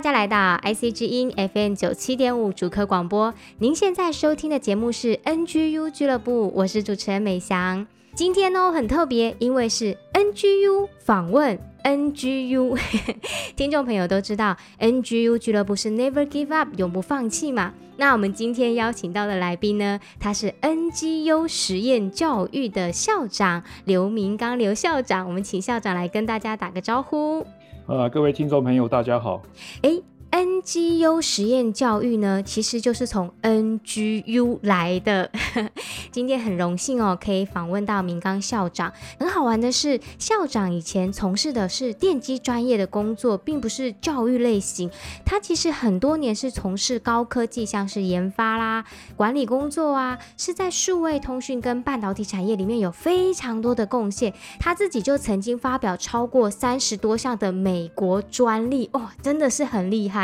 大家来到 IC 之音 FM 九七点五主客广播，您现在收听的节目是 NGU 俱乐部，我是主持人美翔。今天呢很特别，因为是 NGU 访问 NGU，听众朋友都知道 NGU 俱乐部是 Never Give Up 永不放弃嘛。那我们今天邀请到的来宾呢，他是 NGU 实验教育的校长刘明刚刘校长，我们请校长来跟大家打个招呼。呃，各位听众朋友，大家好。诶。NGU 实验教育呢，其实就是从 NGU 来的。今天很荣幸哦，可以访问到明刚校长。很好玩的是，校长以前从事的是电机专业的工作，并不是教育类型。他其实很多年是从事高科技，像是研发啦、管理工作啊，是在数位通讯跟半导体产业里面有非常多的贡献。他自己就曾经发表超过三十多项的美国专利，哦，真的是很厉害。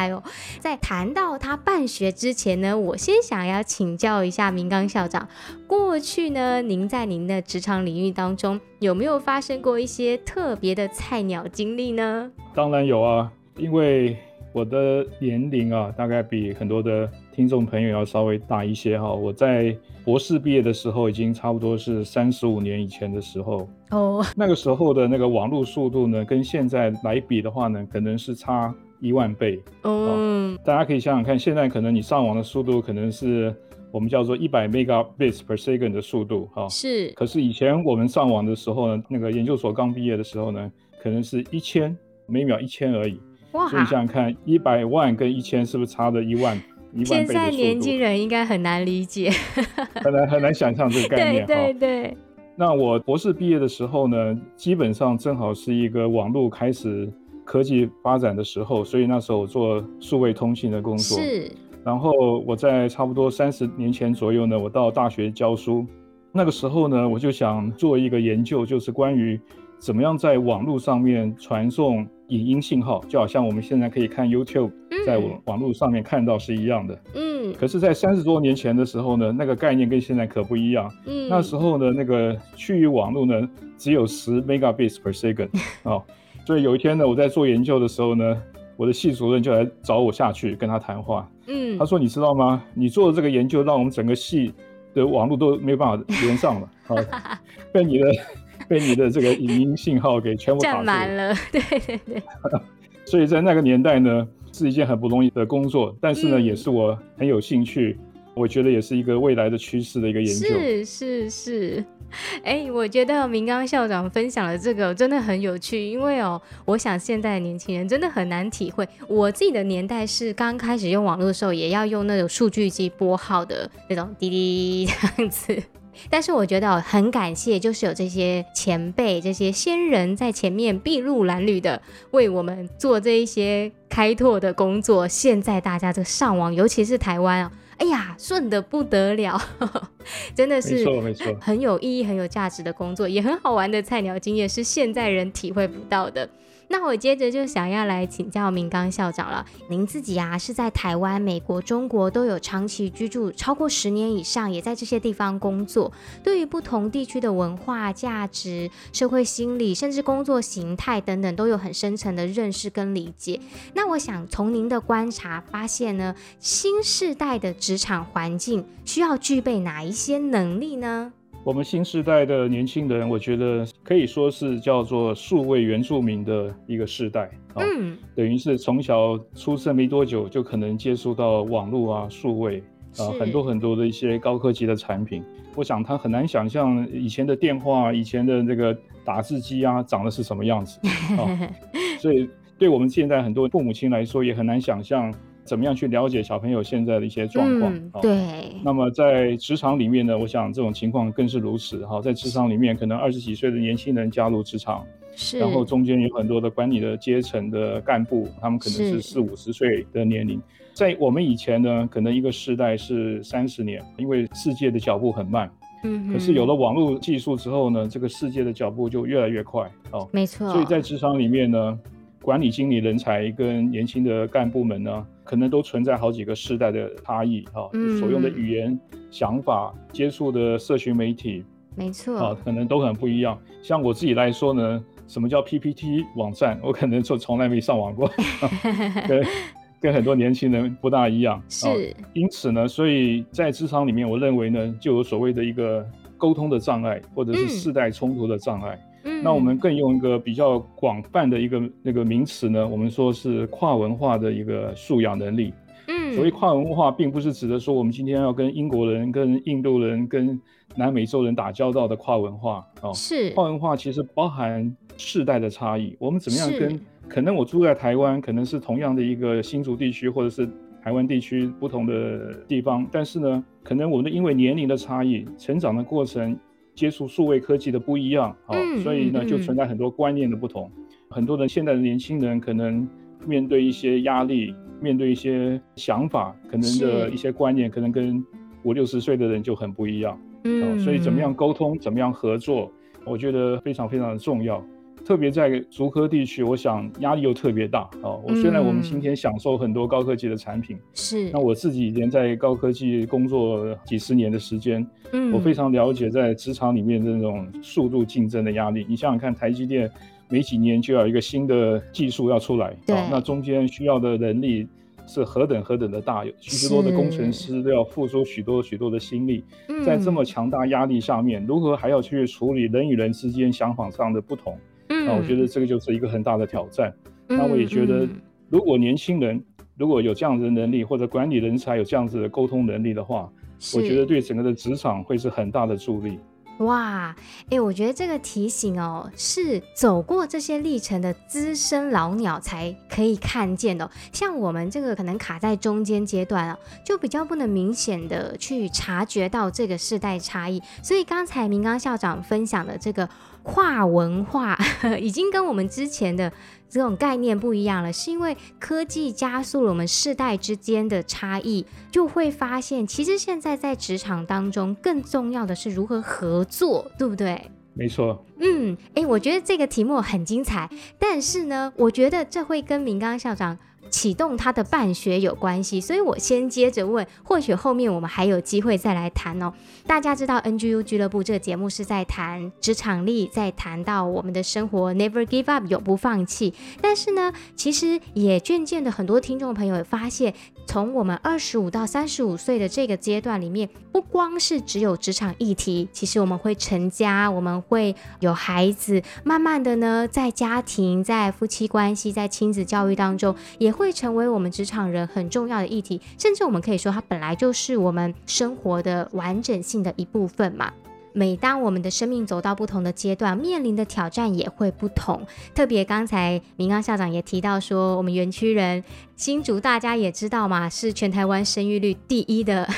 在谈到他办学之前呢，我先想要请教一下明刚校长，过去呢，您在您的职场领域当中有没有发生过一些特别的菜鸟经历呢？当然有啊，因为我的年龄啊，大概比很多的听众朋友要稍微大一些哈。我在博士毕业的时候，已经差不多是三十五年以前的时候哦。那个时候的那个网络速度呢，跟现在来比的话呢，可能是差。一万倍，嗯、哦，大家可以想想看，现在可能你上网的速度可能是我们叫做一百 megabits per second 的速度，哈、哦，是。可是以前我们上网的时候呢，那个研究所刚毕业的时候呢，可能是一千每秒一千而已。哇，所以想想看，一百万跟一千是不是差了一万一万倍？现在年轻人应该很难理解，很难很难想象这个概念。对对对、哦。那我博士毕业的时候呢，基本上正好是一个网络开始。科技发展的时候，所以那时候我做数位通信的工作。是。然后我在差不多三十年前左右呢，我到大学教书。那个时候呢，我就想做一个研究，就是关于怎么样在网络上面传送影音信号，就好像我们现在可以看 YouTube，在网网络上面看到是一样的。嗯。可是，在三十多年前的时候呢，那个概念跟现在可不一样。嗯。那时候呢，那个区域网络呢，只有十 megabits per second 哦。所以有一天呢，我在做研究的时候呢，我的系主任就来找我下去跟他谈话。嗯，他说：“你知道吗？你做的这个研究，让我们整个系的网络都没有办法连上了，啊，被你的被你的这个影音信号给全部占满了。”对对对。所以在那个年代呢，是一件很不容易的工作，但是呢，嗯、也是我很有兴趣，我觉得也是一个未来的趋势的一个研究。是是是。哎、我觉得明刚校长分享的这个真的很有趣，因为哦，我想现在的年轻人真的很难体会。我自己的年代是刚开始用网络的时候，也要用那种数据机拨号的那种滴滴 这样子。但是我觉得很感谢，就是有这些前辈、这些先人在前面筚路蓝缕的为我们做这一些开拓的工作。现在大家这个上网，尤其是台湾啊。哎呀，顺的不得了，真的是很有意义、很有价值的工作，也很好玩的菜鸟经验，是现在人体会不到的。那我接着就想要来请教明刚校长了。您自己啊是在台湾、美国、中国都有长期居住超过十年以上，也在这些地方工作，对于不同地区的文化、价值、社会心理，甚至工作形态等等，都有很深层的认识跟理解。那我想从您的观察发现呢，新世代的职场环境需要具备哪一些能力呢？我们新时代的年轻人，我觉得可以说是叫做数位原住民的一个世代啊，嗯，等于是从小出生没多久就可能接触到网络啊、数位啊，很多很多的一些高科技的产品。我想他很难想象以前的电话、以前的这个打字机啊，长得是什么样子啊，所以对我们现在很多父母亲来说，也很难想象怎么样去了解小朋友现在的一些状况。嗯，对。那么在职场里面呢，我想这种情况更是如此。哈，在职场里面，可能二十几岁的年轻人加入职场，是，然后中间有很多的管理的阶层的干部，他们可能是四五十岁的年龄。在我们以前呢，可能一个世代是三十年，因为世界的脚步很慢。嗯，可是有了网络技术之后呢，这个世界的脚步就越来越快。哦，没错。所以在职场里面呢，管理经理人才跟年轻的干部们呢，可能都存在好几个世代的差异。哈，所用的语言、想法、接触的社群媒体，没错。啊，可能都很不一样。像我自己来说呢，什么叫 PPT 网站，我可能就从来没上网过。跟。跟很多年轻人不大一样，是、哦，因此呢，所以在职场里面，我认为呢，就有所谓的一个沟通的障碍，或者是世代冲突的障碍。嗯，那我们更用一个比较广泛的一个那个名词呢，我们说是跨文化的一个素养能力。嗯，所谓跨文化，并不是指的说我们今天要跟英国人、跟印度人、跟南美洲人打交道的跨文化。哦，是，跨文化其实包含世代的差异，我们怎么样跟？可能我住在台湾，可能是同样的一个新竹地区，或者是台湾地区不同的地方，但是呢，可能我们的因为年龄的差异、成长的过程、接触数位科技的不一样，啊、嗯，所以呢，就存在很多观念的不同。嗯、很多的现在的年轻人可能面对一些压力，面对一些想法，可能的一些观念，可能跟五六十岁的人就很不一样。嗯，所以怎么样沟通，怎么样合作，我觉得非常非常的重要。特别在竹科地区，我想压力又特别大啊。我虽然我们今天享受很多高科技的产品，是、嗯、那我自己以前在高科技工作几十年的时间，嗯，我非常了解在职场里面的那种速度竞争的压力。你想想看，台积电每几年就要一个新的技术要出来，啊，那中间需要的人力是何等何等的大，有许多的工程师都要付出许多许多的心力，在这么强大压力下面，如何还要去处理人与人之间想法上的不同？那我觉得这个就是一个很大的挑战。嗯、那我也觉得，如果年轻人如果有这样子的能力，或者管理人才有这样子的沟通能力的话，我觉得对整个的职场会是很大的助力。哇，哎、我觉得这个提醒哦，是走过这些历程的资深老鸟才可以看见的、像我们这个可能卡在中间阶段啊，就比较不能明显的去察觉到这个世代差异。所以刚才明刚校长分享的这个。跨文化 已经跟我们之前的这种概念不一样了，是因为科技加速了我们世代之间的差异，就会发现，其实现在在职场当中更重要的是如何合作，对不对？没错。嗯，诶，我觉得这个题目很精彩，但是呢，我觉得这会跟明刚校长。启动他的办学有关系，所以我先接着问，或许后面我们还有机会再来谈哦。大家知道 NGU 俱乐部这个节目是在谈职场力，在谈到我们的生活 Never give up 永不放弃。但是呢，其实也渐渐的很多听众朋友也发现，从我们二十五到三十五岁的这个阶段里面，不光是只有职场议题，其实我们会成家，我们会有孩子，慢慢的呢，在家庭、在夫妻关系、在亲子教育当中也。会成为我们职场人很重要的议题，甚至我们可以说，它本来就是我们生活的完整性的一部分嘛。每当我们的生命走到不同的阶段，面临的挑战也会不同。特别刚才明刚校长也提到说，我们园区人新竹大家也知道嘛，是全台湾生育率第一的，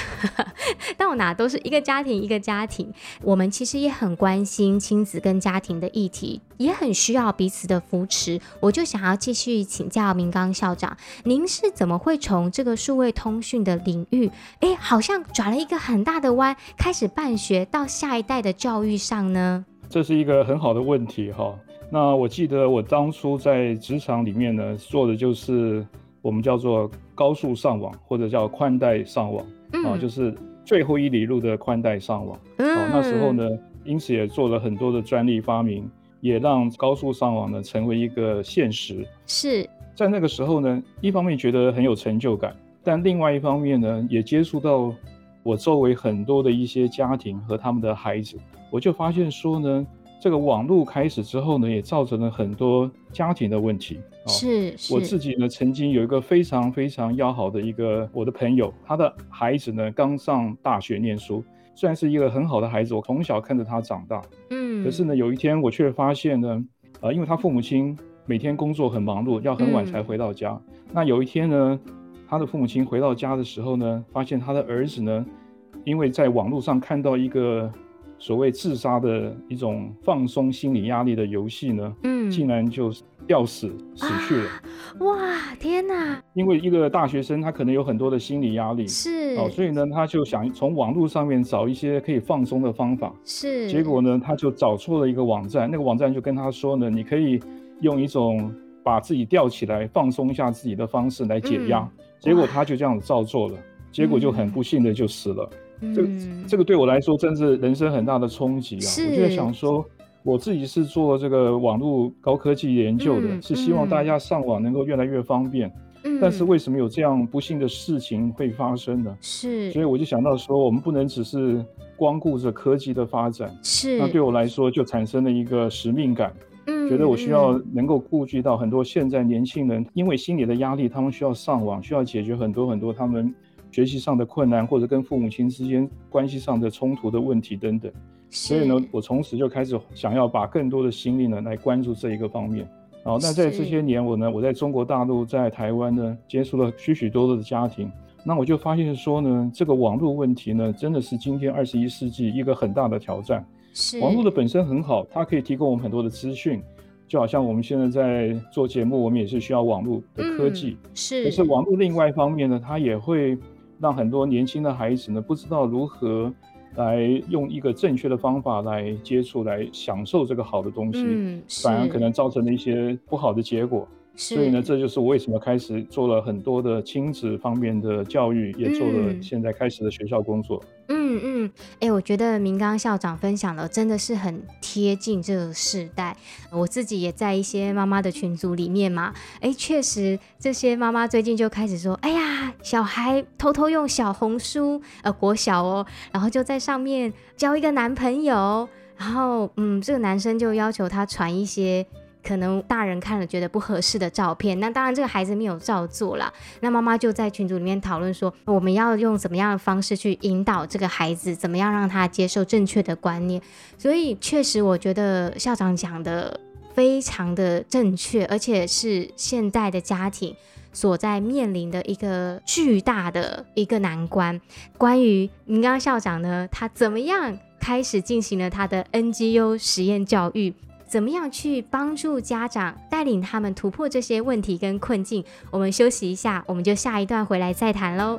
到哪都是一个家庭一个家庭。我们其实也很关心亲子跟家庭的议题，也很需要彼此的扶持。我就想要继续请教明刚校长，您是怎么会从这个数位通讯的领域，哎，好像转了一个很大的弯，开始办学到下一代的教育上呢？这是一个很好的问题哈。那我记得我当初在职场里面呢，做的就是我们叫做高速上网，或者叫宽带上网，嗯、啊，就是最后一里路的宽带上网。嗯、啊，那时候呢，因此也做了很多的专利发明，也让高速上网呢成为一个现实。是在那个时候呢，一方面觉得很有成就感，但另外一方面呢，也接触到。我周围很多的一些家庭和他们的孩子，我就发现说呢，这个网络开始之后呢，也造成了很多家庭的问题。是，是我自己呢，曾经有一个非常非常要好的一个我的朋友，他的孩子呢刚上大学念书，虽然是一个很好的孩子，我从小看着他长大。嗯。可是呢，有一天我却发现呢，呃，因为他父母亲每天工作很忙碌，要很晚才回到家。嗯、那有一天呢，他的父母亲回到家的时候呢，发现他的儿子呢，因为在网络上看到一个所谓自杀的一种放松心理压力的游戏呢，嗯，竟然就吊死死去了。啊、哇，天哪！因为一个大学生，他可能有很多的心理压力，是哦，所以呢，他就想从网络上面找一些可以放松的方法，是。结果呢，他就找错了一个网站，那个网站就跟他说呢，你可以用一种把自己吊起来放松一下自己的方式来解压。嗯、结果他就这样子照做了，结果就很不幸的就死了。嗯这个这个对我来说真是人生很大的冲击啊！我就在想说，我自己是做这个网络高科技研究的，嗯、是希望大家上网能够越来越方便。嗯、但是为什么有这样不幸的事情会发生呢？是，所以我就想到说，我们不能只是光顾着科技的发展。是，那对我来说就产生了一个使命感。嗯，觉得我需要能够顾及到很多现在年轻人，因为心理的压力，他们需要上网，需要解决很多很多他们。学习上的困难，或者跟父母亲之间关系上的冲突的问题等等，所以呢，我从此就开始想要把更多的心力呢来关注这一个方面。然后，那在这些年，我呢，我在中国大陆，在台湾呢，接触了许许多多的家庭，那我就发现说呢，这个网络问题呢，真的是今天二十一世纪一个很大的挑战。是。网络的本身很好，它可以提供我们很多的资讯，就好像我们现在在做节目，我们也是需要网络的科技。嗯、是。可是网络另外一方面呢，它也会。让很多年轻的孩子呢，不知道如何来用一个正确的方法来接触、来享受这个好的东西，嗯、反而可能造成了一些不好的结果。所以呢，这就是我为什么开始做了很多的亲子方面的教育，也做了现在开始的学校工作。嗯嗯，哎、欸，我觉得明刚校长分享的真的是很贴近这个时代。我自己也在一些妈妈的群组里面嘛，哎、欸，确实这些妈妈最近就开始说，哎呀，小孩偷偷用小红书，呃，国小哦，然后就在上面交一个男朋友，然后嗯，这个男生就要求他传一些。可能大人看了觉得不合适的照片，那当然这个孩子没有照做啦。那妈妈就在群组里面讨论说，我们要用怎么样的方式去引导这个孩子，怎么样让他接受正确的观念。所以确实，我觉得校长讲的非常的正确，而且是现在的家庭所在面临的一个巨大的一个难关。关于您刚刚校长呢，他怎么样开始进行了他的 NGU 实验教育？怎么样去帮助家长，带领他们突破这些问题跟困境？我们休息一下，我们就下一段回来再谈喽。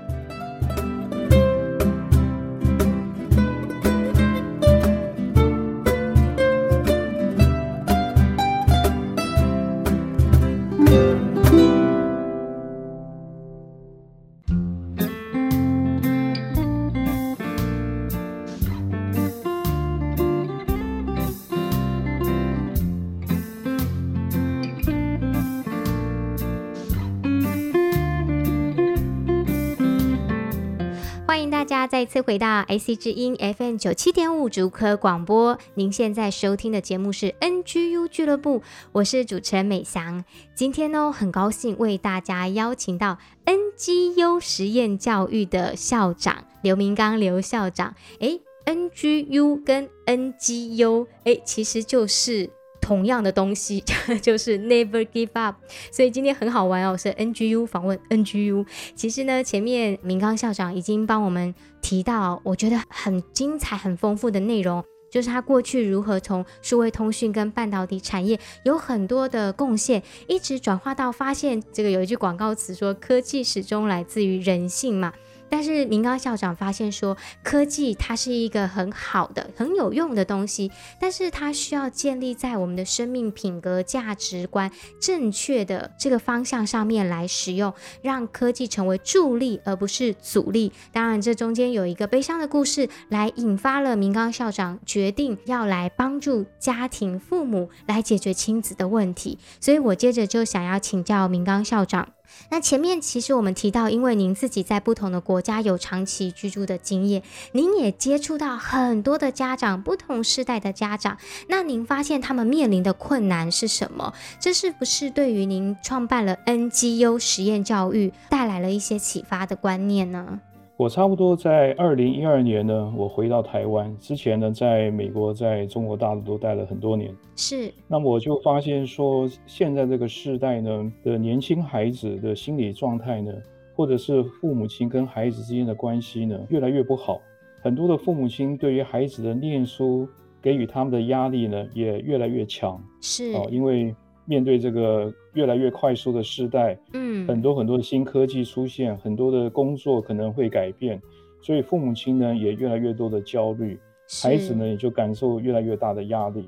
次回到 IC 之音 FM 九七点五竹科广播，您现在收听的节目是 NGU 俱乐部，我是主持人美翔。今天呢，很高兴为大家邀请到 NGU 实验教育的校长刘明刚刘校长。诶，NGU 跟 NGU，诶，其实就是。同样的东西 就是 Never Give Up，所以今天很好玩哦，是 NGU 访问 NGU。其实呢，前面明刚校长已经帮我们提到，我觉得很精彩、很丰富的内容，就是他过去如何从数位通讯跟半导体产业有很多的贡献，一直转化到发现这个有一句广告词说，科技始终来自于人性嘛。但是明刚校长发现说，科技它是一个很好的、很有用的东西，但是它需要建立在我们的生命品格、价值观正确的这个方向上面来使用，让科技成为助力而不是阻力。当然，这中间有一个悲伤的故事，来引发了明刚校长决定要来帮助家庭父母来解决亲子的问题。所以我接着就想要请教明刚校长。那前面其实我们提到，因为您自己在不同的国家有长期居住的经验，您也接触到很多的家长，不同世代的家长。那您发现他们面临的困难是什么？这是不是对于您创办了 NGU 实验教育带来了一些启发的观念呢？我差不多在二零一二年呢，我回到台湾之前呢，在美国、在中国大陆都待了很多年。是。那么我就发现说，现在这个世代呢的年轻孩子的心理状态呢，或者是父母亲跟孩子之间的关系呢，越来越不好。很多的父母亲对于孩子的念书给予他们的压力呢，也越来越强。是。哦，因为。面对这个越来越快速的时代，嗯，很多很多的新科技出现，很多的工作可能会改变，所以父母亲呢也越来越多的焦虑，孩子呢也就感受越来越大的压力。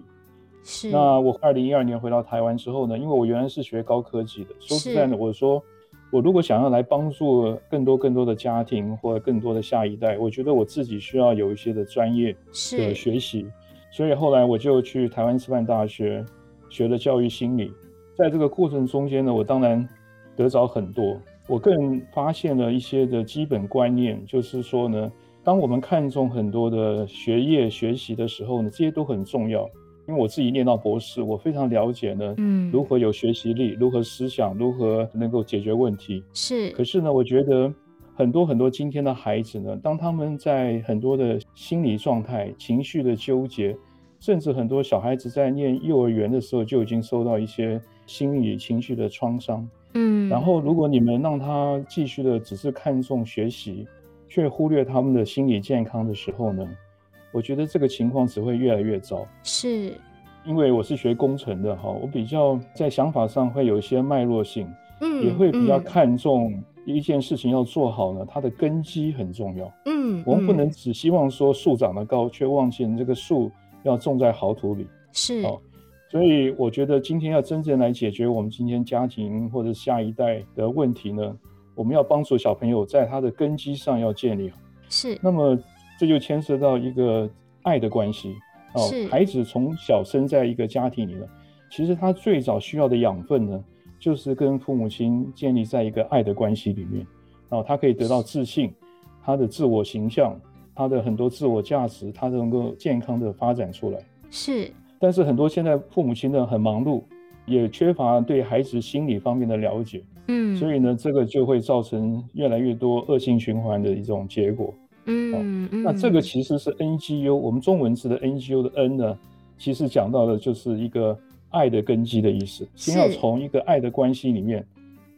是。那我二零一二年回到台湾之后呢，因为我原来是学高科技的，说实在的，我说我如果想要来帮助更多更多的家庭或者更多的下一代，我觉得我自己需要有一些的专业的学习，所以后来我就去台湾师范大学。学了教育心理，在这个过程中间呢，我当然得着很多。我更发现了一些的基本观念，就是说呢，当我们看重很多的学业学习的时候呢，这些都很重要。因为我自己念到博士，我非常了解呢，嗯，如何有学习力，如何思想，如何能够解决问题。是。可是呢，我觉得很多很多今天的孩子呢，当他们在很多的心理状态、情绪的纠结。甚至很多小孩子在念幼儿园的时候就已经受到一些心理情绪的创伤，嗯，然后如果你们让他继续的只是看重学习，却忽略他们的心理健康的时候呢，我觉得这个情况只会越来越糟。是，因为我是学工程的哈，我比较在想法上会有一些脉络性，嗯，也会比较看重一件事情要做好呢，它的根基很重要，嗯，我们不能只希望说树长得高，却忘记这个树。要种在好土里，是哦，所以我觉得今天要真正来解决我们今天家庭或者下一代的问题呢，我们要帮助小朋友在他的根基上要建立好。是，那么这就牵涉到一个爱的关系哦。孩子从小生在一个家庭里了，其实他最早需要的养分呢，就是跟父母亲建立在一个爱的关系里面，哦，他可以得到自信，他的自我形象。他的很多自我价值，他都能够健康的发展出来。是，但是很多现在父母亲呢很忙碌，也缺乏对孩子心理方面的了解。嗯，所以呢，这个就会造成越来越多恶性循环的一种结果。嗯，哦，那这个其实是 NGU，我们中文字的 NGU 的 N 呢，其实讲到的就是一个爱的根基的意思。先要从一个爱的关系里面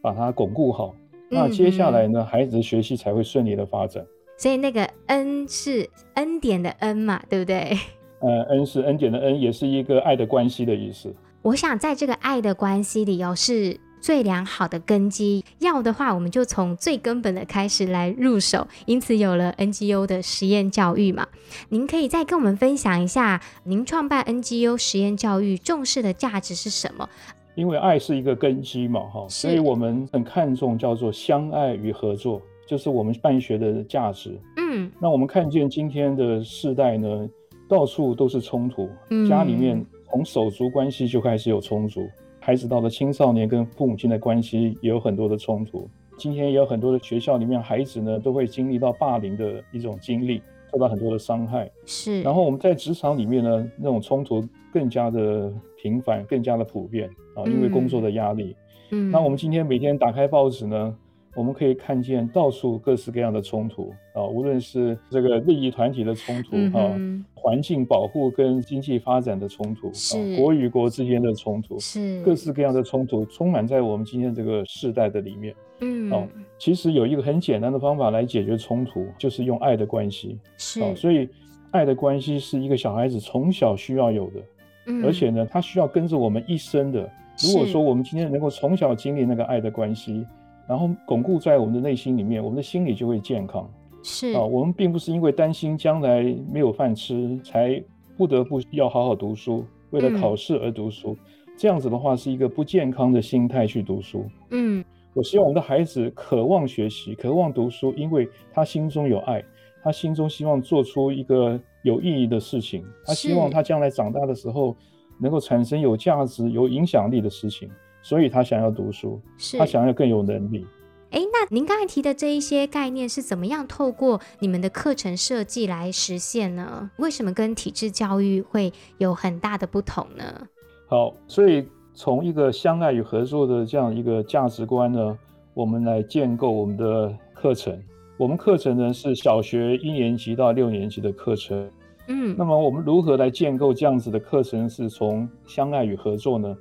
把它巩固好，那接下来呢，孩子的学习才会顺利的发展。所以那个恩是恩典的恩嘛，对不对？呃，恩是恩典的恩，也是一个爱的关系的意思。我想在这个爱的关系里哦，是最良好的根基。要的话，我们就从最根本的开始来入手。因此有了 NGU 的实验教育嘛。您可以再跟我们分享一下，您创办 NGU 实验教育重视的价值是什么？因为爱是一个根基嘛，哈，所以我们很看重叫做相爱与合作。就是我们办学的价值。嗯，那我们看见今天的世代呢，到处都是冲突。嗯，家里面从手足关系就开始有冲突，孩子到了青少年跟父母亲的关系也有很多的冲突。今天也有很多的学校里面，孩子呢都会经历到霸凌的一种经历，受到很多的伤害。是。然后我们在职场里面呢，那种冲突更加的频繁，更加的普遍啊，因为工作的压力。嗯。那我们今天每天打开报纸呢，我们可以看见到处各式各样的冲突啊，无论是这个利益团体的冲突啊，环境保护跟经济发展的冲突，啊，国与国之间的冲突，是各式各样的冲突充满在我们今天这个世代的里面。嗯，啊，其实有一个很简单的方法来解决冲突，就是用爱的关系。是啊，所以爱的关系是一个小孩子从小需要有的，嗯，而且呢，他需要跟着我们一生的。如果说我们今天能够从小经历那个爱的关系。然后巩固在我们的内心里面，我们的心理就会健康。是啊，我们并不是因为担心将来没有饭吃，才不得不要好好读书，为了考试而读书。嗯。这样子的话，是一个不健康的心态去读书。嗯，我希望我们的孩子渴望学习，渴望读书，因为他心中有爱，他心中希望做出一个有意义的事情，他希望他将来长大的时候能够产生有价值、有影响力的事情。所以他想要读书，是他想要更有能力。哎，那您刚才提的这一些概念是怎么样透过你们的课程设计来实现呢？为什么跟体制教育会有很大的不同呢？好，所以从一个相爱与合作的这样一个价值观呢，我们来建构我们的课程。我们课程呢是小学一年级到六年级的课程。嗯，那么我们如何来建构这样子的课程？是从相爱与合作呢？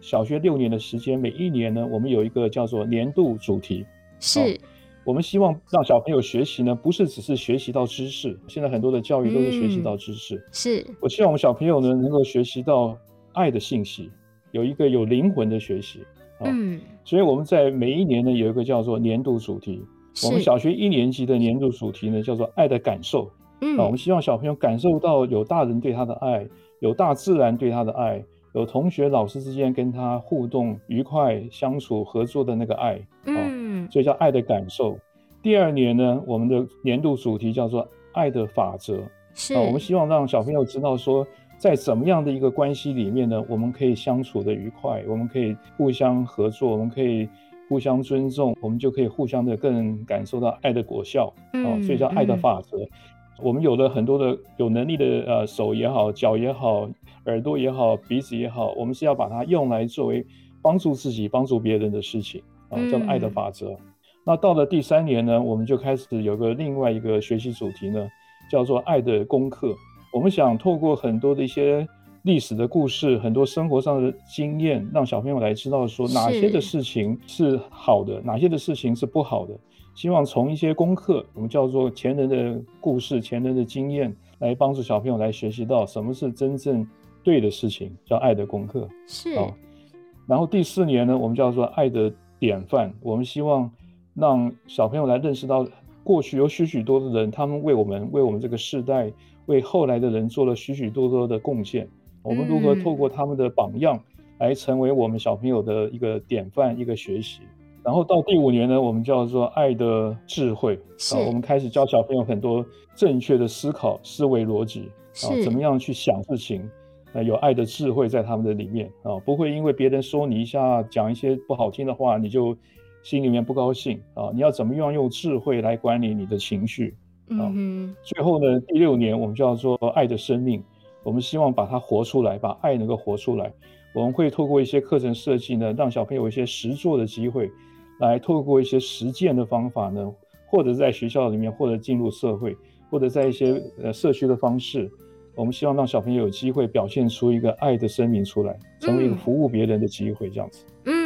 小学六年的时间，每一年呢，我们有一个叫做年度主题。是，我们希望让小朋友学习呢，不是只是学习到知识。现在很多的教育都是学习到知识。嗯、是，我希望我们小朋友呢，能够学习到爱的信息，有一个有灵魂的学习。嗯，所以我们在每一年呢，有一个叫做年度主题。我们小学一年级的年度主题呢，叫做爱的感受。嗯，我们希望小朋友感受到有大人对他的爱，有大自然对他的爱，有同学老师之间跟他互动愉快相处合作的那个爱。嗯，所以叫爱的感受。第二年呢，我们的年度主题叫做爱的法则。是，我们希望让小朋友知道说，在怎么样的一个关系里面呢，我们可以相处的愉快，我们可以互相合作，我们可以互相尊重，我们就可以互相的更感受到爱的果效。嗯，所以叫爱的法则。嗯我们有了很多的有能力的呃手也好，脚也好，耳朵也好，鼻子也好，我们是要把它用来作为帮助自己、帮助别人的事情啊，叫做爱的法则。嗯、那到了第三年呢，我们就开始有个另外一个学习主题呢，叫做爱的功课。我们想透过很多的一些历史的故事，很多生活上的经验，让小朋友来知道说哪些的事情是好的，哪些的事情是不好的。希望从一些功课，我们叫做前人的故事、前人的经验，来帮助小朋友来学习到什么是真正对的事情，叫爱的功课。是。好，然后第四年呢，我们叫做爱的典范。我们希望让小朋友来认识到，过去有许许多多的人，他们为我们、为我们这个世代、为后来的人做了许许多多的贡献。我们如何透过他们的榜样，来成为我们小朋友的一个典范、一个学习。然后到第五年呢，我们叫做爱的智慧啊，我们开始教小朋友很多正确的思考、思维逻辑啊，怎么样去想事情，啊，有爱的智慧在他们的里面啊，不会因为别人说你一下，讲一些不好听的话，你就心里面不高兴啊。你要怎么样用智慧来管理你的情绪啊？嗯，最后呢，第六年我们叫做爱的生命，我们希望把它活出来，把爱能够活出来。我们会透过一些课程设计呢，让小朋友有一些实做的机会。来透过一些实践的方法呢，或者在学校里面，或者进入社会，或者在一些呃社区的方式，我们希望让小朋友有机会表现出一个爱的声明出来，成为一个服务别人的机会，这样子。嗯嗯，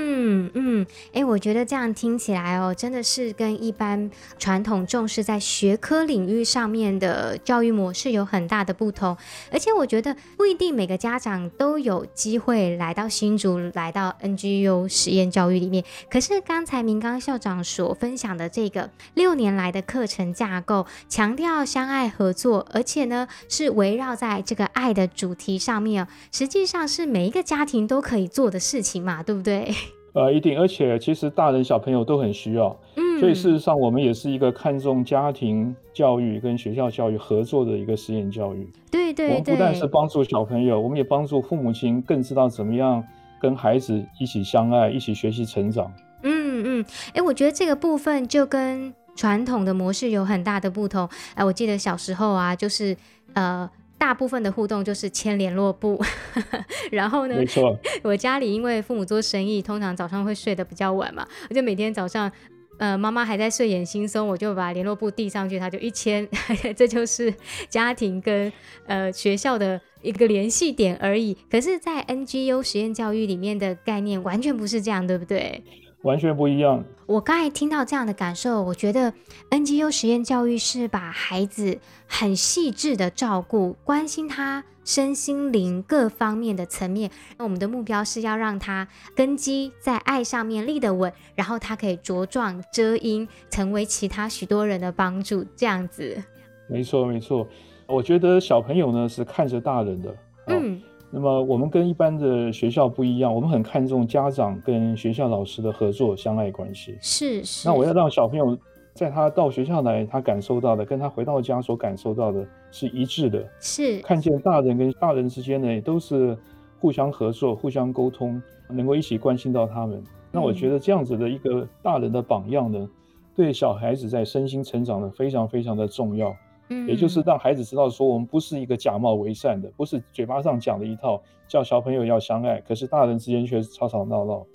嗯哎、我觉得这样听起来哦，真的是跟一般传统重视在学科领域上面的教育模式有很大的不同。而且我觉得不一定每个家长都有机会来到新竹，来到 NGU 实验教育里面。可是刚才明刚校长所分享的这个六年来的课程架构，强调相爱合作，而且呢是围绕在这个爱的主题上面，实际上是每一个家庭都可以做的事情嘛，对不对？呃，一定，而且其实大人小朋友都很需要，嗯，所以事实上我们也是一个看重家庭教育跟学校教育合作的一个实验教育。对对对，我们不但是帮助小朋友，我们也帮助父母亲更知道怎么样跟孩子一起相爱，一起学习成长。嗯嗯，哎，我觉得这个部分就跟传统的模式有很大的不同。哎，我记得小时候啊，就是呃。大部分的互动就是签联络簿，然后呢，没错，我家里因为父母做生意，通常早上会睡得比较晚嘛，我就每天早上，呃，妈妈还在睡眼惺忪，我就把联络簿递上去，他就一签，这就是家庭跟呃学校的一个联系点而已。可是，在 NGU 实验教育里面的概念完全不是这样，对不对？完全不一样。我刚才听到这样的感受，我觉得 NGU 实验教育是把孩子很细致的照顾，关心他身心灵各方面的层面。那我们的目标是要让他根基在爱上面立得稳，然后他可以茁壮遮阴，成为其他许多人的帮助。这样子。没错，没错。我觉得小朋友呢是看着大人的。嗯。那么我们跟一般的学校不一样，我们很看重家长跟学校老师的合作相爱关系。是是。那我要让小朋友在他到学校来，他感受到的跟他回到家所感受到的是一致的。是。看见大人跟大人之间呢，都是互相合作、互相沟通，能够一起关心到他们。那我觉得这样子的一个大人的榜样呢，对小孩子在身心成长呢，非常非常的重要。嗯，也就是让孩子知道说，我们不是一个假冒为善的，不是嘴巴上讲的一套，叫小朋友要相爱，可是大人之间却是吵吵闹闹。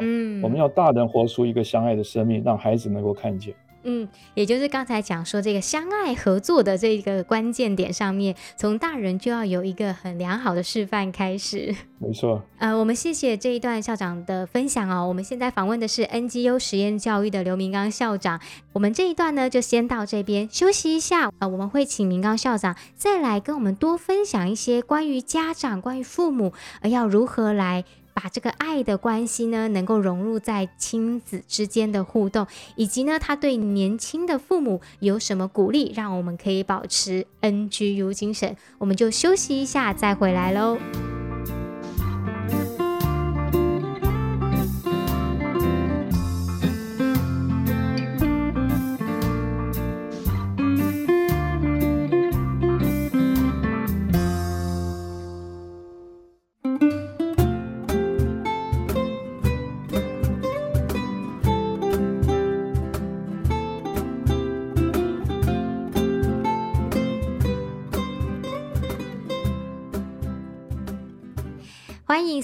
嗯，我们要大人活出一个相爱的生命，让孩子能够看见。嗯，也就是刚才讲说这个相爱合作的这个关键点上面，从大人就要有一个很良好的示范开始。没错。呃，我们谢谢这一段校长的分享哦。我们现在访问的是 NGU 实验教育的刘明刚校长。我们这一段呢，就先到这边休息一下啊，呃，我们会请明刚校长再来跟我们多分享一些关于家长、关于父母，呃，要如何来。把这个爱的关系呢，能够融入在亲子之间的互动，以及呢，他对年轻的父母有什么鼓励，让我们可以保持 NGU 精神。我们就休息一下，再回来喽。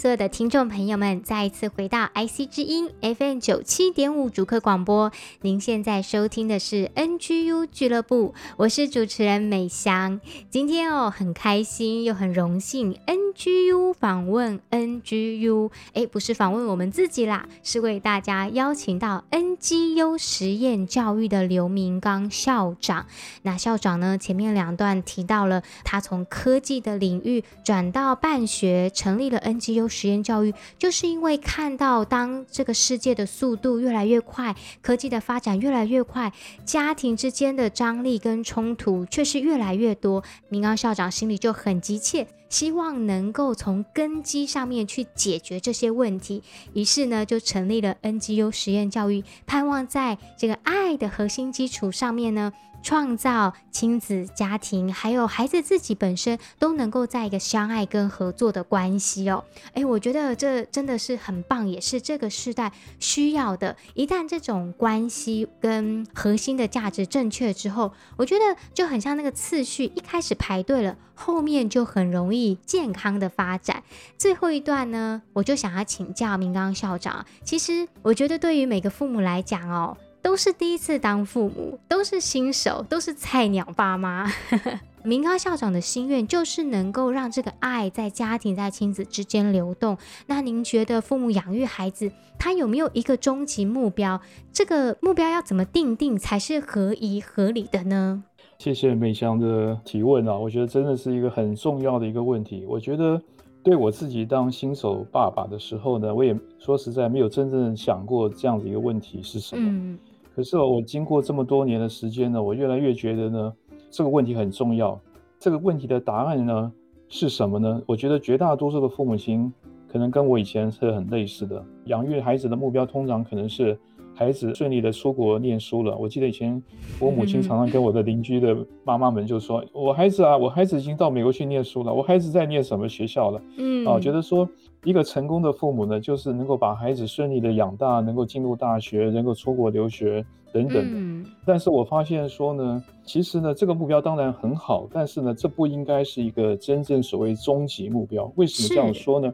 所有的听众朋友们再一次回到 IC 之音 FM 九七点五主客广播。您现在收听的是 NGU 俱乐部，我是主持人美香。今天哦，很开心又很荣幸，NGU 访问 NGU，哎，不是访问我们自己啦，是为大家邀请到 NGU 实验教育的刘明刚校长。那校长呢，前面两段提到了他从科技的领域转到办学，成立了 NGU 实验教育，就是因为看到当这个世界的速度越来越快，科技的发展越来越快，家庭之间的张力跟冲突却是越来越多。明刚校长心里就很急切，希望能够从根基上面去解决这些问题，于是呢，就成立了 NGU 实验教育，盼望在这个爱的核心基础上面呢。创造亲子、家庭，还有孩子自己本身都能够在一个相爱跟合作的关系哦。诶，我觉得这真的是很棒，也是这个时代需要的。一旦这种关系跟核心的价值正确之后，我觉得就很像那个次序，一开始排对了，后面就很容易健康的发展。最后一段呢，我就想要请教明刚校长。其实我觉得对于每个父母来讲哦。都是第一次当父母，都是新手，都是菜鸟爸妈。明高校长的心愿就是能够让这个爱在家庭、在亲子之间流动。那您觉得父母养育孩子，他有没有一个终极目标？这个目标要怎么定定才是合宜合理的呢？谢谢美香的提问啊，我觉得真的是一个很重要的一个问题。我觉得对我自己当新手爸爸的时候呢，我也说实在没有真正想过这样子一个问题是什么。嗯可是我经过这么多年的时间呢，我越来越觉得呢，这个问题很重要。这个问题的答案呢是什么呢？我觉得绝大多数的父母亲可能跟我以前是很类似的，养育孩子的目标通常可能是。孩子顺利的出国念书了。我记得以前我母亲常常跟我的邻居的妈妈们就说：“我孩子啊，我孩子已经到美国去念书了。我孩子在念什么学校了？”嗯，啊，觉得说一个成功的父母呢，就是能够把孩子顺利的养大，能够进入大学，能够出国留学等等的。嗯，但是我发现说呢，其实呢，这个目标当然很好，但是呢，这不应该是一个真正所谓终极目标。为什么这样说呢？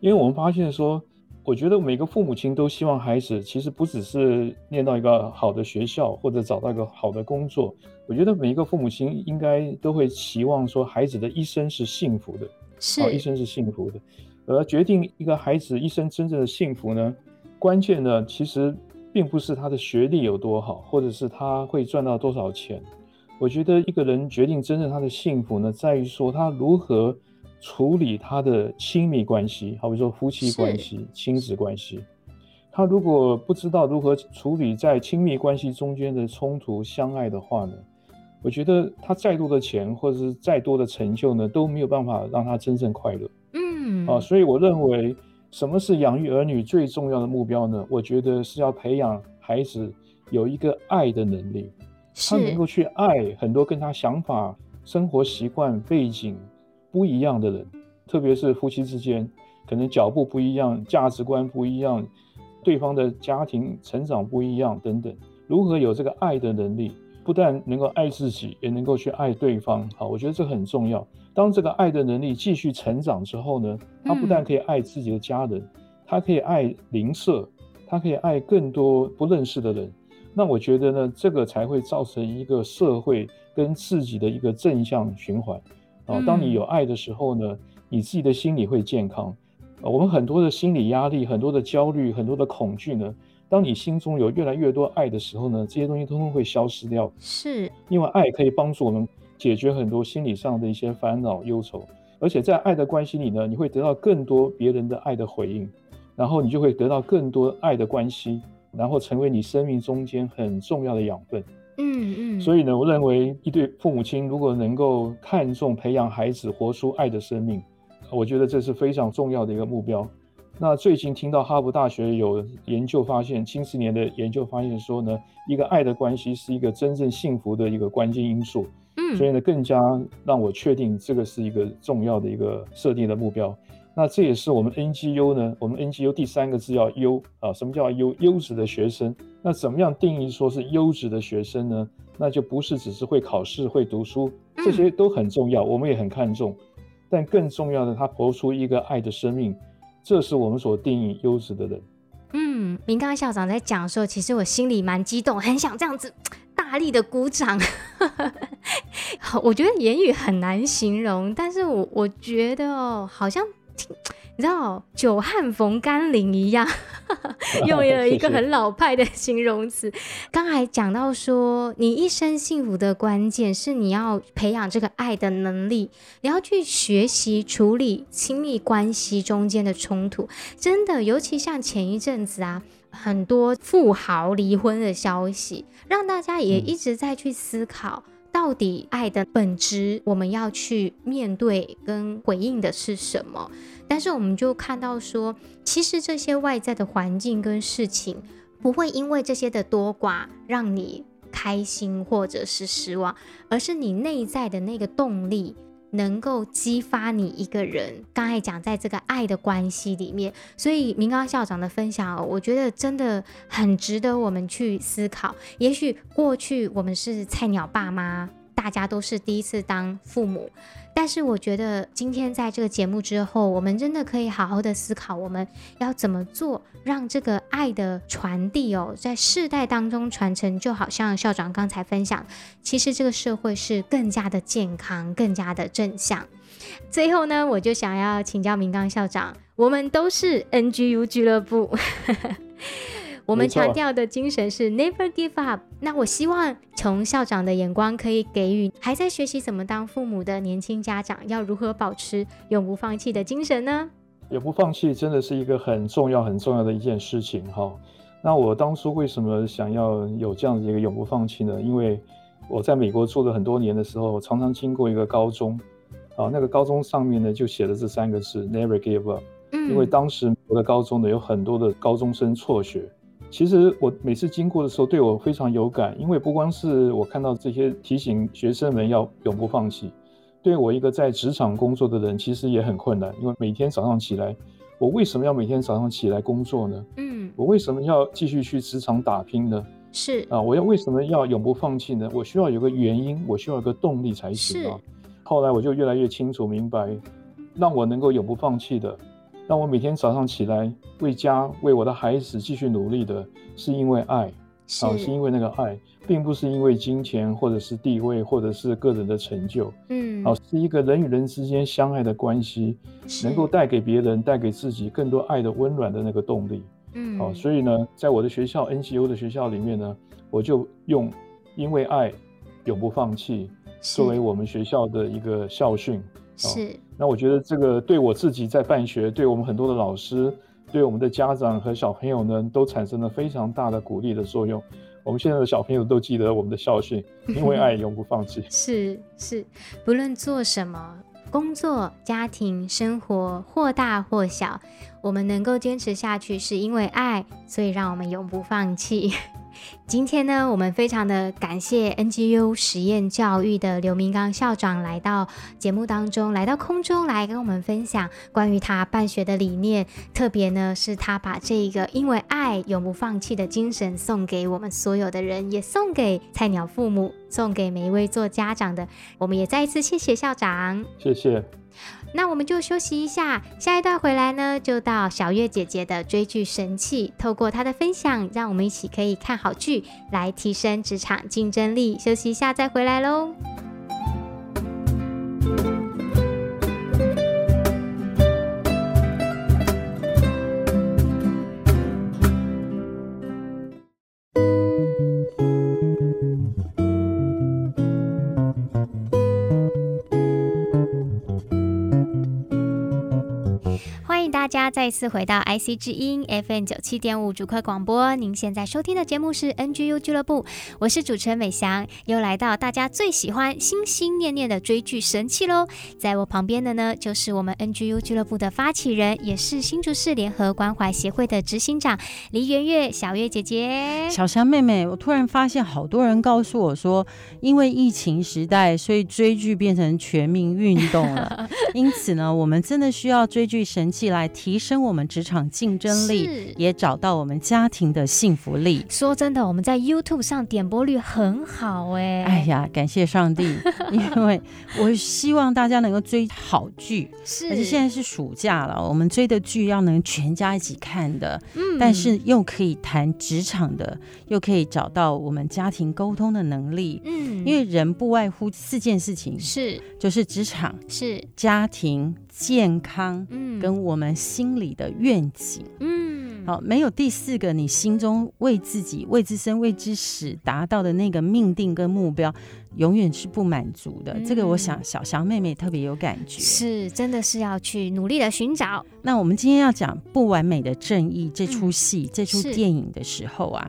因为我们发现说。我觉得每个父母亲都希望孩子其实不只是念到一个好的学校或者找到一个好的工作。我觉得每一个父母亲应该都会期望说孩子的一生是幸福的，是，一生是幸福的。而决定一个孩子一生真正的幸福呢，关键呢其实并不是他的学历有多好，或者是他会赚到多少钱。我觉得一个人决定真正他的幸福呢，在于说他如何。处理他的亲密关系，好比说夫妻关系、亲子关系，他如果不知道如何处理在亲密关系中间的冲突、相爱的话呢，我觉得他再多的钱或者是再多的成就呢，都没有办法让他真正快乐。嗯，啊，所以我认为，什么是养育儿女最重要的目标呢？我觉得是要培养孩子有一个爱的能力，他能够去爱很多跟他想法、生活习惯、背景。不一样的人，特别是夫妻之间，可能脚步不一样，价值观不一样，对方的家庭成长不一样等等。如何有这个爱的能力，不但能够爱自己，也能够去爱对方。好，我觉得这很重要。当这个爱的能力继续成长之后呢，他不但可以爱自己的家人，他可以爱邻舍，他可以爱更多不认识的人。那我觉得呢，这个才会造成一个社会跟自己的一个正向循环。啊，当你有爱的时候呢，你自己的心理会健康。啊，我们很多的心理压力、很多的焦虑、很多的恐惧呢，当你心中有越来越多爱的时候呢，这些东西通通会消失掉。是，因为爱可以帮助我们解决很多心理上的一些烦恼、忧愁，而且在爱的关系里呢，你会得到更多别人的爱的回应，然后你就会得到更多爱的关系。然后成为你生命中间很重要的养分。嗯嗯。所以呢，我认为一对父母亲如果能够看重培养孩子活出爱的生命，我觉得这是非常重要的一个目标。那最近听到哈佛大学有研究发现，青少年的研究发现说呢，一个爱的关系是一个真正幸福的一个关键因素。嗯。所以呢，更加让我确定这个是一个重要的一个设定的目标。那这也是我们 NGU 呢，我们 NGU 第三个字叫优啊，什么叫优？优质的学生。那怎么样定义说是优质的学生呢？那就不是只是会考试、会读书，这些都很重要，我们也很看重。但更重要的，他活出一个爱的生命，这是我们所定义优质的人。嗯，明刚校长在讲的时候，其实我心里蛮激动，很想这样子大力的鼓掌。我觉得言语很难形容，但是我我觉得哦，好像。你知道“久旱逢甘霖”一样，用了一个很老派的形容词。刚才讲到说，你一生幸福的关键是你要培养这个爱的能力，你要去学习处理亲密关系中间的冲突。真的，尤其像前一阵子啊，很多富豪离婚的消息，让大家也一直在去思考。到底爱的本质，我们要去面对跟回应的是什么？但是我们就看到说，其实这些外在的环境跟事情，不会因为这些的多寡让你开心或者是失望，而是你内在的那个动力。能够激发你一个人，刚才讲在这个爱的关系里面，所以明刚校长的分享，我觉得真的很值得我们去思考。也许过去我们是菜鸟爸妈。大家都是第一次当父母，但是我觉得今天在这个节目之后，我们真的可以好好的思考，我们要怎么做，让这个爱的传递哦，在世代当中传承。就好像校长刚才分享，其实这个社会是更加的健康，更加的正向。最后呢，我就想要请教明刚校长，我们都是 NGU 俱乐部。我们强调的精神是 Never give up。那我希望从校长的眼光，可以给予还在学习怎么当父母的年轻家长，要如何保持永不放弃的精神呢？永不放弃真的是一个很重要、很重要的一件事情哈。那我当初为什么想要有这样的一个永不放弃呢？因为我在美国住了很多年的时候，我常常经过一个高中，啊，那个高中上面呢就写了这三个字 Never give up。嗯。因为当时我的高中呢有很多的高中生辍学。其实我每次经过的时候，对我非常有感，因为不光是我看到这些提醒学生们要永不放弃，对我一个在职场工作的人，其实也很困难，因为每天早上起来，我为什么要每天早上起来工作呢？嗯，我为什么要继续去职场打拼呢？是啊，我要为什么要永不放弃呢？我需要有个原因，我需要有个动力才行啊。后来我就越来越清楚明白，让我能够永不放弃的。让我每天早上起来为家为我的孩子继续努力的，是因为爱，是啊，是因为那个爱，并不是因为金钱或者是地位或者是个人的成就，嗯，啊，是一个人与人之间相爱的关系，能够带给别人、带给自己更多爱的温暖的那个动力，嗯，啊，所以呢，在我的学校 NGO 的学校里面呢，我就用因为爱，永不放弃作为我们学校的一个校训。是，那我觉得这个对我自己在办学，对我们很多的老师，对我们的家长和小朋友呢，都产生了非常大的鼓励的作用。我们现在的小朋友都记得我们的校训，因为爱 永不放弃。是是，不论做什么，工作、家庭、生活，或大或小，我们能够坚持下去，是因为爱，所以让我们永不放弃。今天呢，我们非常的感谢 NGU 实验教育的刘明刚校长来到节目当中，来到空中来跟我们分享关于他办学的理念。特别呢，是他把这一个因为爱永不放弃的精神送给我们所有的人，也送给菜鸟父母，送给每一位做家长的。我们也再一次谢谢校长，谢谢。那我们就休息一下，下一段回来呢，就到小月姐姐的追剧神器，透过她的分享，让我们一起可以看好剧，来提升职场竞争力。休息一下再回来喽。家再次回到 IC 之音 FM 九七点五主客广播，您现在收听的节目是 NGU 俱乐部，我是主持人美翔，又来到大家最喜欢、心心念念的追剧神器喽。在我旁边的呢，就是我们 NGU 俱乐部的发起人，也是新竹市联合关怀协会的执行长黎媛月小月姐姐。小翔妹妹，我突然发现好多人告诉我说，因为疫情时代，所以追剧变成全民运动了。因此呢，我们真的需要追剧神器来。提升我们职场竞争力，也找到我们家庭的幸福力。说真的，我们在 YouTube 上点播率很好哎。哎呀，感谢上帝，因为我希望大家能够追好剧。是，而且现在是暑假了，我们追的剧要能全家一起看的，嗯，但是又可以谈职场的，又可以找到我们家庭沟通的能力。嗯，因为人不外乎四件事情，是，就是职场，是家庭。健康，嗯，跟我们心里的愿景，嗯，好，没有第四个，你心中为自己、为自身、为之死达到的那个命定跟目标，永远是不满足的。嗯、这个，我想小翔妹妹特别有感觉，是，真的是要去努力的寻找。那我们今天要讲《不完美的正义》这出戏、嗯、这出电影的时候啊，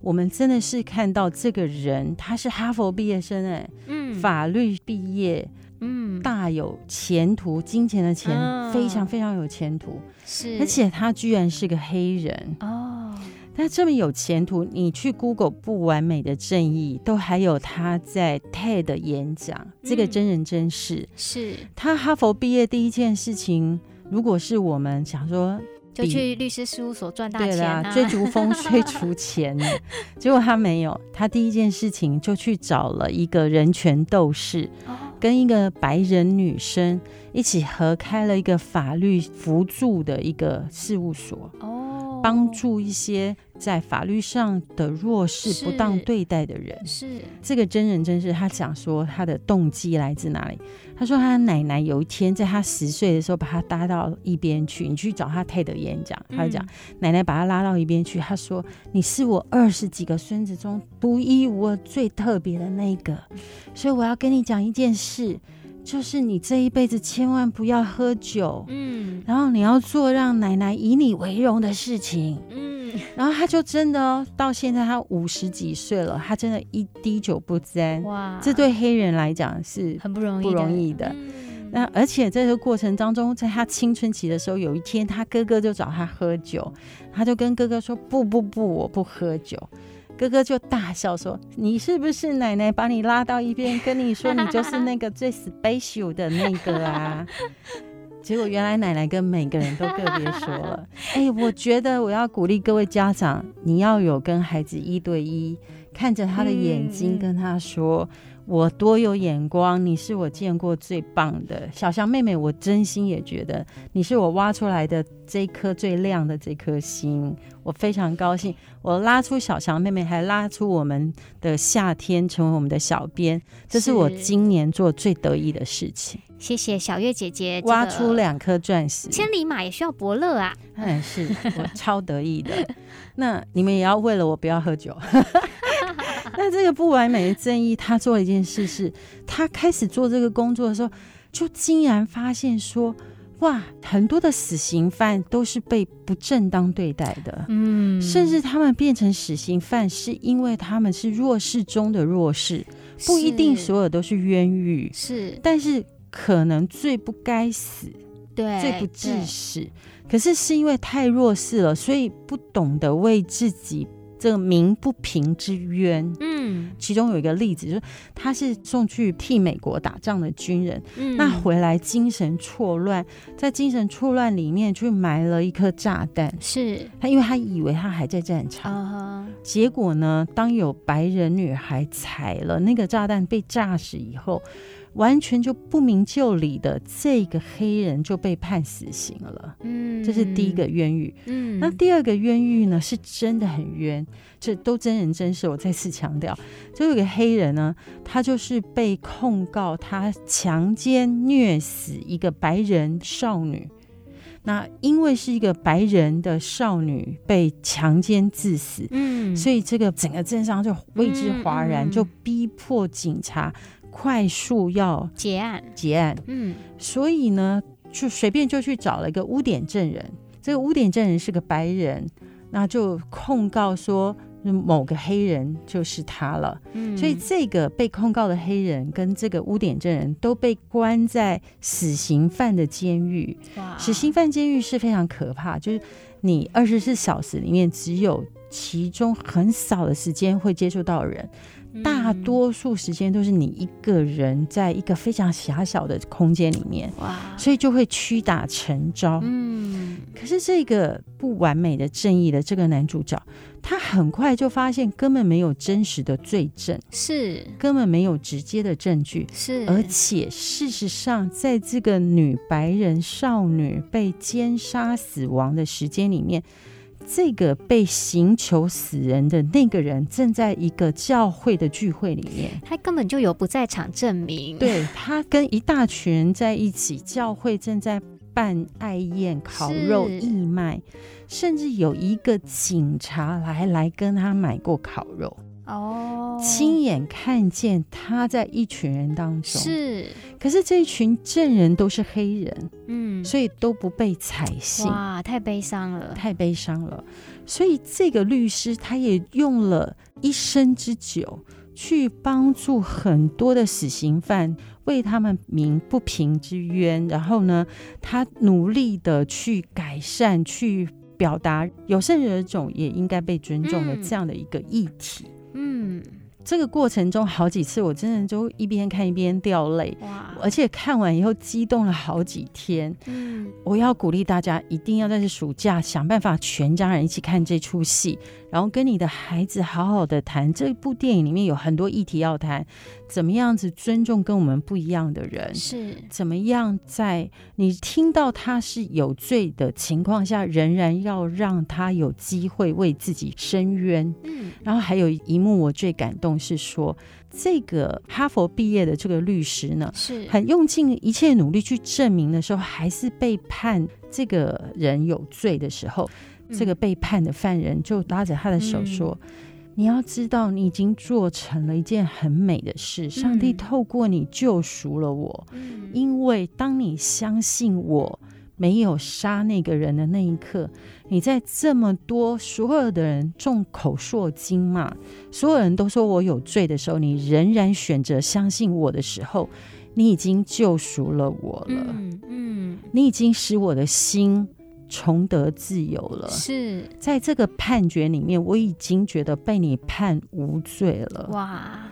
我们真的是看到这个人，他是哈佛毕业生，哎，嗯，法律毕业。嗯，大有前途，金钱的钱、哦、非常非常有前途，是，而且他居然是个黑人哦。他这么有前途，你去 Google 不完美的正义，都还有他在 TED 演讲，嗯、这个真人真事。是他哈佛毕业第一件事情，如果是我们想说，就去律师事务所赚大钱、啊，追逐风，追逐钱。结果他没有，他第一件事情就去找了一个人权斗士。哦跟一个白人女生一起合开了一个法律辅助的一个事务所，帮助一些在法律上的弱势不当对待的人。是这个真人真事，他讲说他的动机来自哪里？他说他奶奶有一天在他十岁的时候把他搭到一边去，你去找他泰德演讲，他就讲、嗯、奶奶把他拉到一边去，他说你是我二十几个孙子中独一无二最特别的那个，所以我要跟你讲一件事，就是你这一辈子千万不要喝酒，嗯，然后你要做让奶奶以你为荣的事情，嗯。然后他就真的哦，到现在他五十几岁了，他真的一滴酒不沾。哇，这对黑人来讲是很不容易不容易的。那而且在这个过程当中，在他青春期的时候，有一天他哥哥就找他喝酒，他就跟哥哥说：“不不不，我不喝酒。”哥哥就大笑说：“你是不是奶奶把你拉到一边，跟你说你就是那个最 special 的那个啊？”结果原来奶奶跟每个人都个别说了，哎、欸，我觉得我要鼓励各位家长，你要有跟孩子一对一，看着他的眼睛，跟他说。我多有眼光，你是我见过最棒的小翔妹妹。我真心也觉得你是我挖出来的这颗最亮的这颗星，我非常高兴。我拉出小翔妹妹，还拉出我们的夏天成为我们的小编，这是我今年做最得意的事情。谢谢小月姐姐，挖出两颗钻石，千里马也需要伯乐啊！嗯，是 我超得意的。那你们也要为了我不要喝酒。那这个不完美的正义，他做了一件事是，他开始做这个工作的时候，就竟然发现说，哇，很多的死刑犯都是被不正当对待的，嗯，甚至他们变成死刑犯是因为他们是弱势中的弱势，不一定所有都是冤狱，是，但是可能最不该死，对，最不致死，可是是因为太弱势了，所以不懂得为自己。这个鸣不平之冤，嗯，其中有一个例子，就是他是送去替美国打仗的军人，嗯，那回来精神错乱，在精神错乱里面去埋了一颗炸弹，是。他，因为他以为他还在战场，uh-huh. 结果呢，当有白人女孩踩了那个炸弹被炸死以后。完全就不明就里的这个黑人就被判死刑了。嗯，这是第一个冤狱。嗯，那第二个冤狱呢，是真的很冤，这都真人真事。我再次强调，就有个黑人呢，他就是被控告他强奸虐死一个白人少女。那因为是一个白人的少女被强奸致死，嗯，所以这个整个镇上就为之哗然，嗯嗯、就逼迫警察快速要结案结案，嗯，所以呢，就随便就去找了一个污点证人，这个污点证人是个白人，那就控告说。某个黑人就是他了，嗯，所以这个被控告的黑人跟这个污点证人都被关在死刑犯的监狱。哇，死刑犯监狱是非常可怕，就是你二十四小时里面只有其中很少的时间会接触到人。大多数时间都是你一个人在一个非常狭小的空间里面，哇，所以就会屈打成招。嗯，可是这个不完美的正义的这个男主角，他很快就发现根本没有真实的罪证，是根本没有直接的证据，是而且事实上，在这个女白人少女被奸杀死亡的时间里面。这个被刑求死人的那个人正在一个教会的聚会里面，他根本就有不在场证明。对，他跟一大群人在一起，教会正在办爱宴、烤肉、义卖，甚至有一个警察来来跟他买过烤肉。哦，亲眼看见他在一群人当中是，可是这一群证人都是黑人，嗯，所以都不被采信。哇，太悲伤了，太悲伤了。所以这个律师他也用了一生之久去帮助很多的死刑犯，为他们鸣不平之冤。然后呢，他努力的去改善，去表达有色人种也应该被尊重的这样的一个议题。嗯嗯，这个过程中好几次，我真的就一边看一边掉泪，哇！而且看完以后激动了好几天。嗯，我要鼓励大家，一定要在这暑假想办法全家人一起看这出戏。然后跟你的孩子好好的谈，这部电影里面有很多议题要谈，怎么样子尊重跟我们不一样的人，是。怎么样在你听到他是有罪的情况下，仍然要让他有机会为自己申冤。嗯，然后还有一幕我最感动是说，这个哈佛毕业的这个律师呢，是。很用尽一切努力去证明的时候，还是被判这个人有罪的时候。这个被判的犯人就拉着他的手说：“嗯、你要知道，你已经做成了一件很美的事。上帝透过你救赎了我，嗯、因为当你相信我没有杀那个人的那一刻，你在这么多所有的人众口铄金嘛，所有人都说我有罪的时候，你仍然选择相信我的时候，你已经救赎了我了。嗯，嗯你已经使我的心。”重得自由了，是在这个判决里面，我已经觉得被你判无罪了。哇！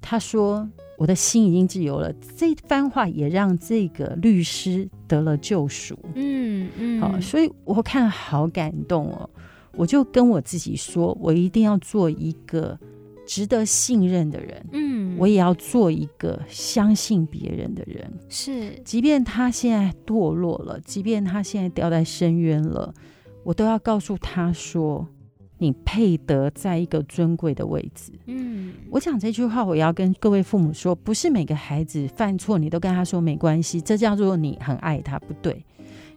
他说我的心已经自由了，这番话也让这个律师得了救赎。嗯嗯，好，所以我看好感动哦，我就跟我自己说，我一定要做一个。值得信任的人，嗯，我也要做一个相信别人的人。是，即便他现在堕落了，即便他现在掉在深渊了，我都要告诉他说：“你配得在一个尊贵的位置。”嗯，我讲这句话，我要跟各位父母说，不是每个孩子犯错，你都跟他说没关系，这叫做你很爱他，不对。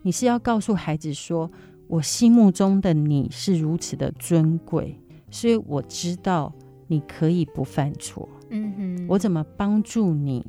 你是要告诉孩子说：“我心目中的你是如此的尊贵，所以我知道。”你可以不犯错，嗯哼，我怎么帮助你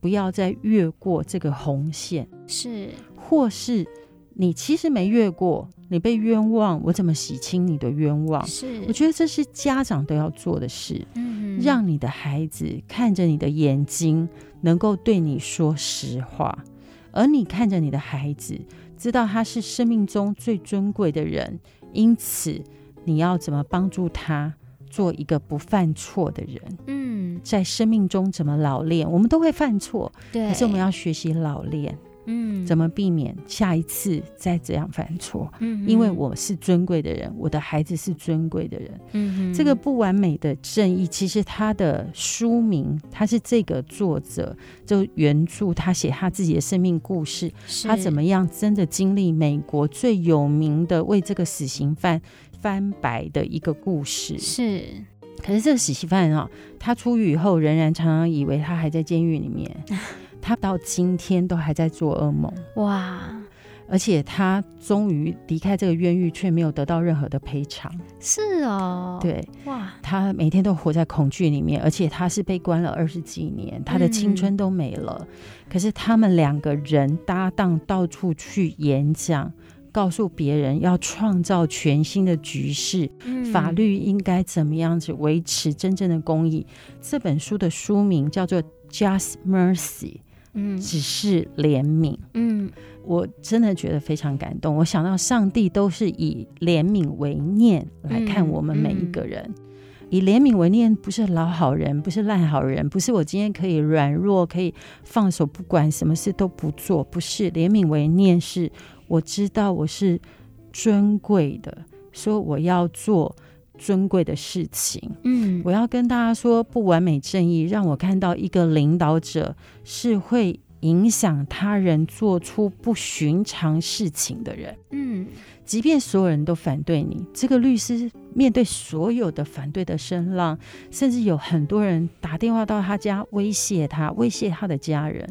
不要再越过这个红线？是，或是你其实没越过，你被冤枉，我怎么洗清你的冤枉？是，我觉得这是家长都要做的事，嗯，让你的孩子看着你的眼睛，能够对你说实话，而你看着你的孩子，知道他是生命中最尊贵的人，因此你要怎么帮助他？做一个不犯错的人，嗯，在生命中怎么老练？我们都会犯错，对，可是我们要学习老练，嗯，嗯，怎么避免下一次再这样犯错？嗯，因为我是尊贵的人，我的孩子是尊贵的人。嗯，这个不完美的正义，其实他的书名，他是这个作者就原著，他写他自己的生命故事，他怎么样真的经历美国最有名的为这个死刑犯翻白的一个故事。是，可是这个死刑犯啊，他出狱以后，仍然常常以为他还在监狱里面。他到今天都还在做噩梦哇！而且他终于离开这个冤狱，却没有得到任何的赔偿。是哦，对哇！他每天都活在恐惧里面，而且他是被关了二十几年，他的青春都没了。嗯、可是他们两个人搭档，到处去演讲，告诉别人要创造全新的局势，嗯、法律应该怎么样子维持真正的公益。这本书的书名叫做《Just Mercy》。嗯，只是怜悯。嗯，我真的觉得非常感动。我想到上帝都是以怜悯为念来看我们每一个人，嗯嗯、以怜悯为念，不是老好人，不是烂好人，不是我今天可以软弱，可以放手不管，什么事都不做，不是怜悯为念，是我知道我是尊贵的，说我要做。尊贵的事情，嗯，我要跟大家说，不完美正义让我看到一个领导者是会影响他人做出不寻常事情的人，嗯，即便所有人都反对你，这个律师面对所有的反对的声浪，甚至有很多人打电话到他家威胁他，威胁他的家人。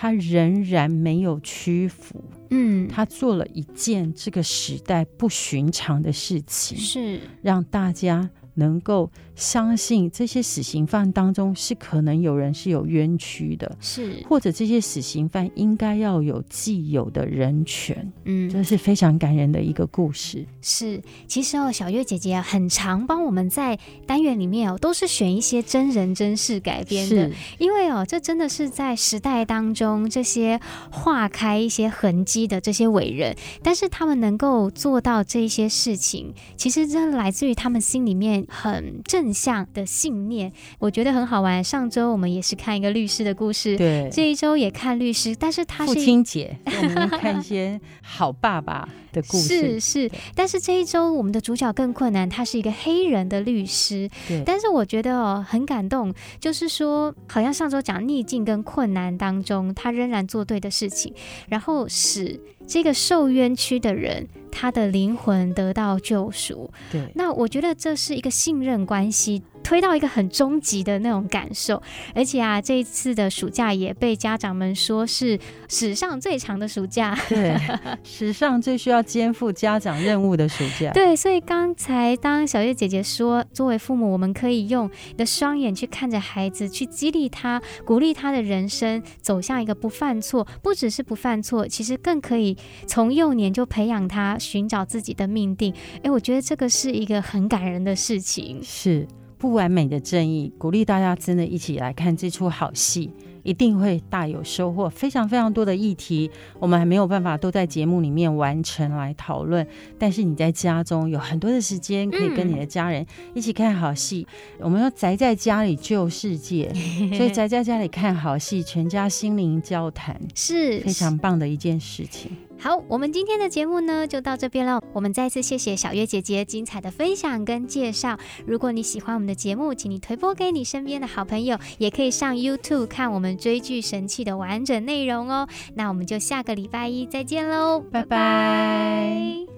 他仍然没有屈服，嗯，他做了一件这个时代不寻常的事情，是让大家。能够相信这些死刑犯当中是可能有人是有冤屈的，是或者这些死刑犯应该要有既有的人权，嗯，这是非常感人的一个故事。是，其实哦，小月姐姐很常帮我们在单元里面哦，都是选一些真人真事改编的，因为哦，这真的是在时代当中这些划开一些痕迹的这些伟人，但是他们能够做到这些事情，其实真的来自于他们心里面。很正向的信念，我觉得很好玩。上周我们也是看一个律师的故事，对，这一周也看律师，但是他是父亲节，我们看一些好爸爸的故事，是是。但是这一周我们的主角更困难，他是一个黑人的律师，对。但是我觉得哦，很感动，就是说，好像上周讲逆境跟困难当中，他仍然做对的事情，然后使这个受冤屈的人。他的灵魂得到救赎，对，那我觉得这是一个信任关系。推到一个很终极的那种感受，而且啊，这一次的暑假也被家长们说是史上最长的暑假，对，史上最需要肩负家长任务的暑假。对，所以刚才当小月姐姐说，作为父母，我们可以用你的双眼去看着孩子，去激励他，鼓励他的人生走向一个不犯错，不只是不犯错，其实更可以从幼年就培养他寻找自己的命定。哎，我觉得这个是一个很感人的事情。是。不完美的正义，鼓励大家真的一起来看这出好戏，一定会大有收获。非常非常多的议题，我们还没有办法都在节目里面完成来讨论。但是你在家中有很多的时间，可以跟你的家人一起看好戏。嗯、我们要宅在家里救世界，所以宅在家里看好戏，全家心灵交谈，是非常棒的一件事情。好，我们今天的节目呢就到这边了。我们再次谢谢小月姐姐精彩的分享跟介绍。如果你喜欢我们的节目，请你推播给你身边的好朋友，也可以上 YouTube 看我们追剧神器的完整内容哦。那我们就下个礼拜一再见喽，拜拜。